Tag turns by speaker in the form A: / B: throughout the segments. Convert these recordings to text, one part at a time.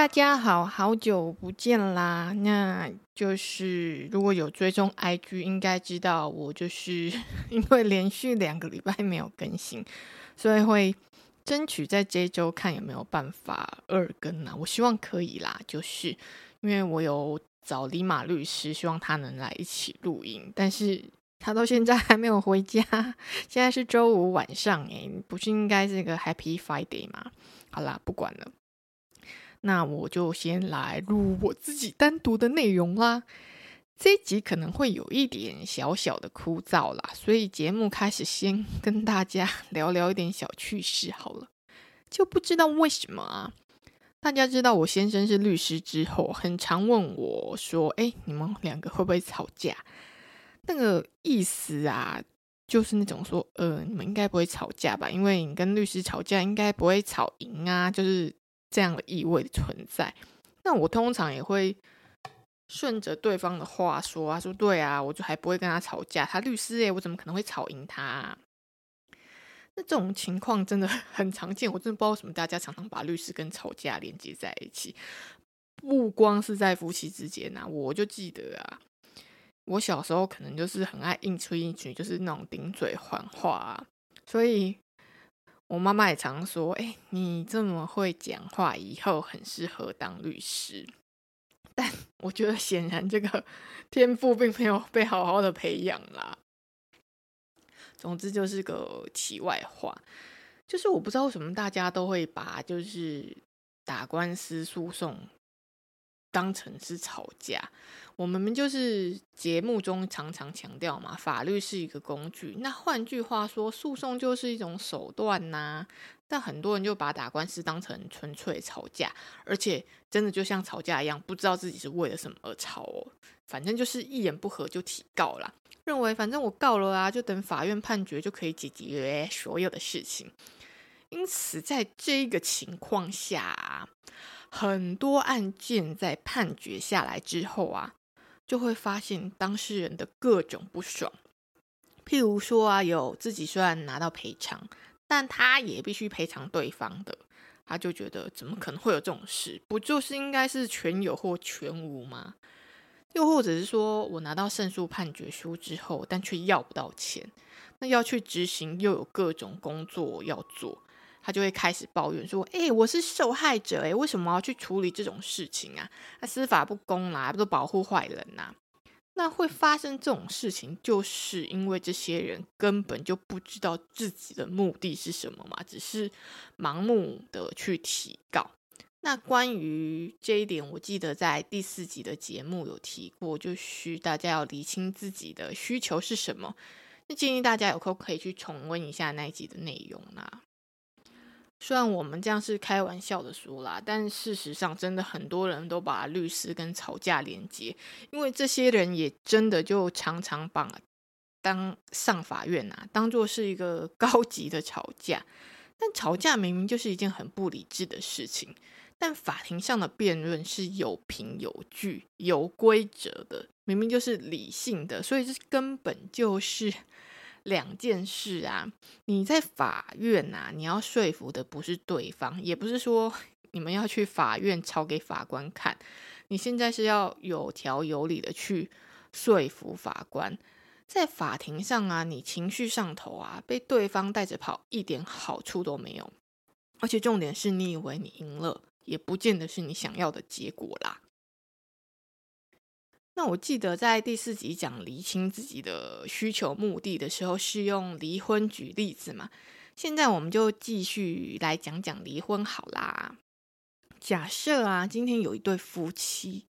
A: 大家好，好久不见啦！那就是如果有追踪 IG，应该知道我就是 因为连续两个礼拜没有更新，所以会争取在这周看有没有办法二更啊。我希望可以啦，就是因为我有找李马律师，希望他能来一起录音，但是他到现在还没有回家。现在是周五晚上，诶，不是应该是个 Happy Friday 吗？好啦，不管了。那我就先来录我自己单独的内容啦。这一集可能会有一点小小的枯燥啦，所以节目开始先跟大家 聊聊一点小趣事好了。就不知道为什么啊，大家知道我先生是律师之后，很常问我说：“哎，你们两个会不会吵架？”那个意思啊，就是那种说：“呃，你们应该不会吵架吧？因为你跟律师吵架应该不会吵赢啊。”就是。这样的意味的存在，那我通常也会顺着对方的话说啊，说对啊，我就还不会跟他吵架。他律师诶，我怎么可能会吵赢他啊？那这种情况真的很常见，我真的不知道为什么大家常常把律师跟吵架连接在一起。不光是在夫妻之间啊，我就记得啊，我小时候可能就是很爱硬吹硬气，就是那种顶嘴还话啊，所以。我妈妈也常说：“哎，你这么会讲话，以后很适合当律师。”但我觉得显然这个天赋并没有被好好的培养啦。总之就是个题外话，就是我不知道为什么大家都会把就是打官司诉讼当成是吵架。我们就是节目中常常强调嘛，法律是一个工具。那换句话说，诉讼就是一种手段呐、但很多人就把打官司当成纯粹吵架，而且真的就像吵架一样，不知道自己是为了什么而吵哦。反正就是一言不合就提告啦，认为反正我告了啊，就等法院判决就可以解决所有的事情。因此，在这个情况下，很多案件在判决下来之后啊。就会发现当事人的各种不爽，譬如说啊，有自己虽然拿到赔偿，但他也必须赔偿对方的，他就觉得怎么可能会有这种事？不就是应该是全有或全无吗？又或者是说我拿到胜诉判决书之后，但却要不到钱，那要去执行又有各种工作要做。他就会开始抱怨说：“哎，我是受害者，哎，为什么要去处理这种事情啊？那司法不公啦，不都保护坏人呐？那会发生这种事情，就是因为这些人根本就不知道自己的目的是什么嘛，只是盲目的去提告。那关于这一点，我记得在第四集的节目有提过，就是大家要理清自己的需求是什么。那建议大家有空可以去重温一下那一集的内容啦。”虽然我们这样是开玩笑的说啦，但事实上真的很多人都把律师跟吵架连接，因为这些人也真的就常常把当上法院啊当做是一个 高级的吵架，但吵架明明就是一件很不理智的事情，但法庭上的辩论是有凭有据、有规则的，明明就是理性的，所以这根本就是。两件事啊，你在法院啊，你要说服的不是对方，也不是说你们要去法院吵给法官看，你现在是要有条有理的去说服法官。在法庭上啊，你情绪上头啊，被对方带着跑，一点好处都没有。而且重点是你以为你赢了，也不见得是你想要的结果啦。那我记得在第四集讲厘清自己的需求目的的时候，是用离婚举例子嘛？现在我们就继续来讲讲离婚好啦。假设啊，今天有一对夫妻，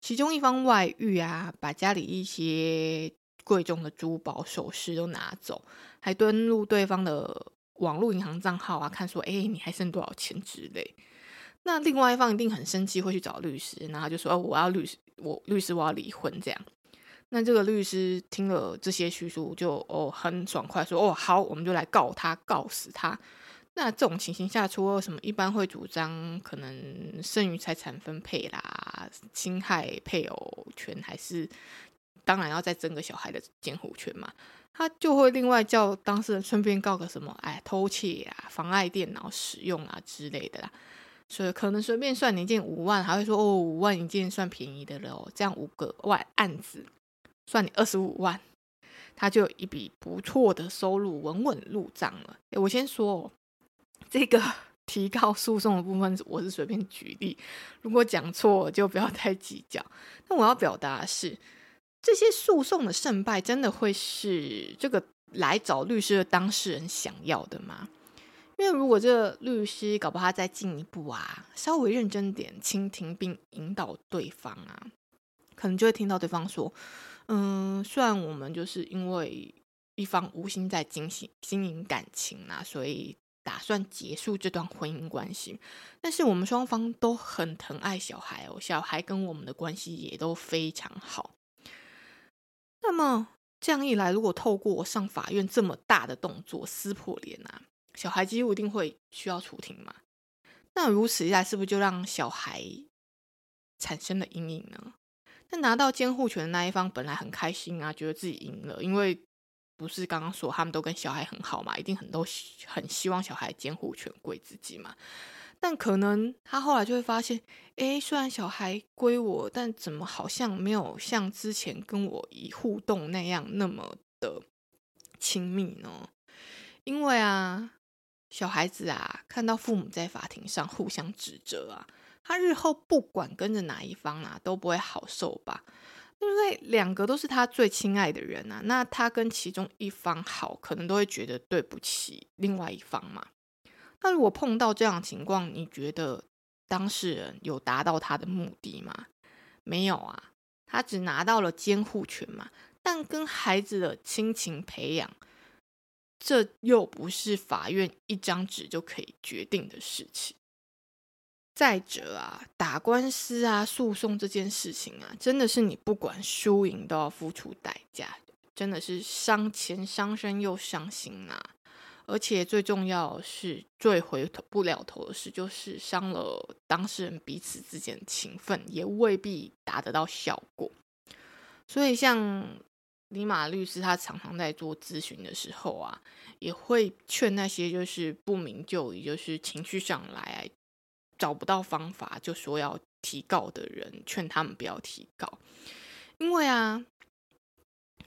A: 其中一方外遇啊，把家里一些贵重的珠宝首饰都拿走，还登录对方的网络银行账号啊，看说，哎，你还剩多少钱之类。那另外一方一定很生气，会去找律师，然后就说：“哦，我要律师，我律师我要离婚。”这样，那这个律师听了这些叙述就，哦很爽快说哦好，我们就来告他，告死他。那这种情形下，除了什么，一般会主张可能剩余财产分配啦，侵害配偶权，还是当然要再争个小孩的监护权嘛？他就会另外叫当事人顺便告个什么，哎，偷窃啊，妨碍电脑使用啊之类的啦。所以可能随便算你一件五万，还会说哦，五万一件算便宜的了哦，这样五个万案子算你二十五万，他就有一笔不错的收入，稳稳入账了。哎，我先说哦。这个 提高诉讼的部分，我是随便举例，如果讲错就不要太计较。那我要表达的是，这些诉讼的胜败真的会是这个来找律师的当事人想要的吗？因为如果这个律师搞不好他再进一步啊，稍微认真点倾听并引导对方啊，可能就会听到对方说：“嗯，虽然我们就是因为一方无心在经营经营感情啊，所以。”打算结束这段婚姻关系，但是我们双方都很疼爱小孩哦，小孩跟我们的关系也都非常好。那么这样一来，如果透过上法院这么大的动作撕破脸啊，小孩几乎一定会需要出庭嘛？那如此一来，是不是就让小孩产生了阴影呢？那拿到监护权的那一方本来很开心啊，觉得自己赢了，因为。不是刚刚说他们都跟小孩很好嘛？一定很都很希望小孩监护权归自己嘛？但可能他后来就会发现，诶，虽然小孩归我，但怎么好像没有像之前跟我一互动那样那么的亲密呢？因为啊，小孩子啊，看到父母在法庭上互相指责啊，他日后不管跟着哪一方啊，都不会好受吧？因为两个都是他最亲爱的人啊，那他跟其中一方好，可能都会觉得对不起另外一方嘛。那如果碰到这样情况，你觉得当事人有达到他的目的吗？没有啊，他只拿到了监护权嘛。但跟孩子的亲情培养，这又不是法院一张纸就可以决定的事情。再者啊，打官司啊，诉讼这件事情啊，真的是你不管输赢都要付出代价，真的是伤钱伤身又伤心、啊。而且最重要是，最回头不了头的事，就是伤了当事人彼此之间的情分，也未必达得到效果。所以，像李马律师，他常常在做咨询的时候啊，也会劝那些就是不明就里，就是情绪上来。找不到方法就说要提告的人，劝他们不要提告，因为啊，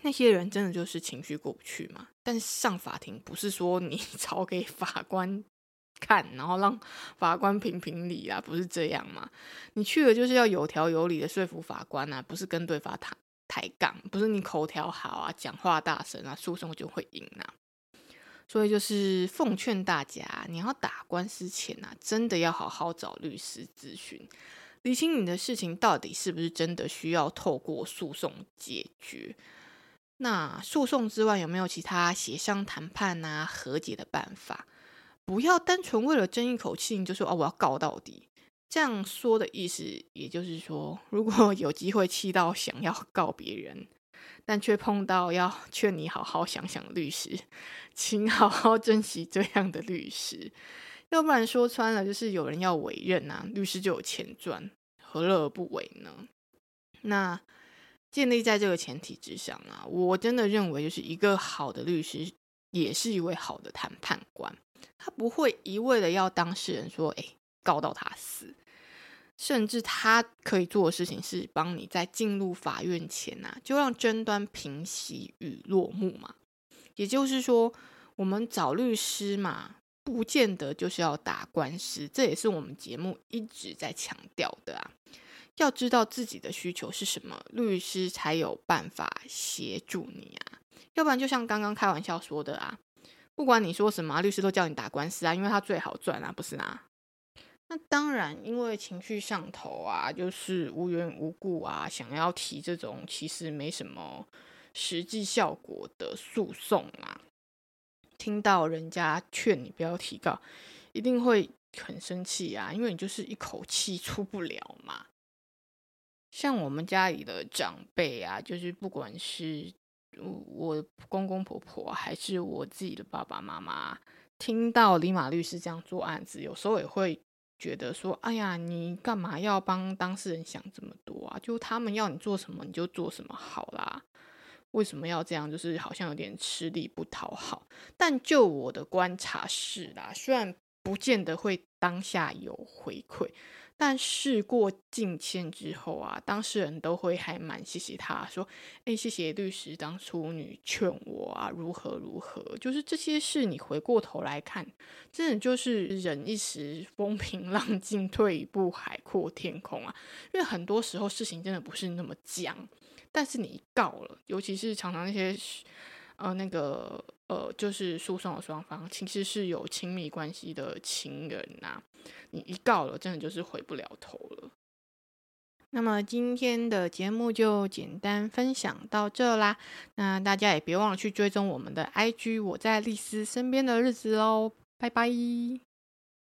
A: 那些人真的就是情绪过不去嘛。但是上法庭不是说你 吵给法官看，然后让法官评评理啊，不是这样嘛？你去了就是要有条有理的说服法官啊，不是跟对方谈抬杠，不是你口条好啊，讲话大声啊，诉讼就会赢啊。所以就是奉劝大家，你要打官司前啊，真的要好好找律师咨询，理清你的事情到底是不是真的需要透过诉讼解决。那诉讼之外，有没有其他协商谈判啊、和解的办法？不要单纯为了争一口气，就说哦，我要告到底。这样说的意思，也就是说，如果有机会气到想要告别人。但却碰到要劝你好好想想律师，请好好珍惜这样的律师，要不然说穿了就是有人要委任啊，律师就有钱赚，何乐而不为呢？那建立在这个前提之上啊，我真的认为就是一个好的律师也是一位好的谈判官，他不会一味的要当事人说，哎，告到他死。甚至他可以做的事情是帮你在进入法院前、啊，就让争端平息与落幕嘛。也就是说，我们找律师嘛，不见得就是要打官司，这也是我们节目一直在强调的啊。要知道自己的需求是什么，律师才有办法协助你啊。要不然，就像刚刚开玩笑说的啊，不管你说什么，律师都叫你打官司啊，因为他最好赚啊，不是啊？那当然，因为情绪上头啊，就是无缘无故啊，想要提这种其实没什么实际效果的诉讼啊，听到人家劝你不要提告，一定会很生气啊，因为你就是一口气出不了嘛。像我们家里的长辈啊，就是不管是我公公婆婆，还是我自己的爸爸妈妈，听到李马律师这样做案子，有时候也会觉得说：“哎呀，你干嘛要帮当事人想这么多啊？就他们要你做什么，你就做什么好啦。为什么要这样？就是好像有点吃力不讨好。但就我的观察是啦，虽然不见得会当下有回馈。”但事过境迁之后啊，当事人都会还蛮谢谢他，说：“哎，谢谢律师当初你劝我啊，如何如何。”就是这些事，你回过头来看，真的就是忍一时风平 浪静，退一步海阔天空啊。因为很多时候事情真的不是那么僵，但是你一告了，尤其是常常那些。呃，那个呃，就是诉讼的双方其实是有亲密关系的情人呐、你一告了，真的就是回不了头了。那么今天的节目就简单分享到这啦，那大家也别忘了去追踪我们的 IG，我在丽丝身边的日子哦，拜拜。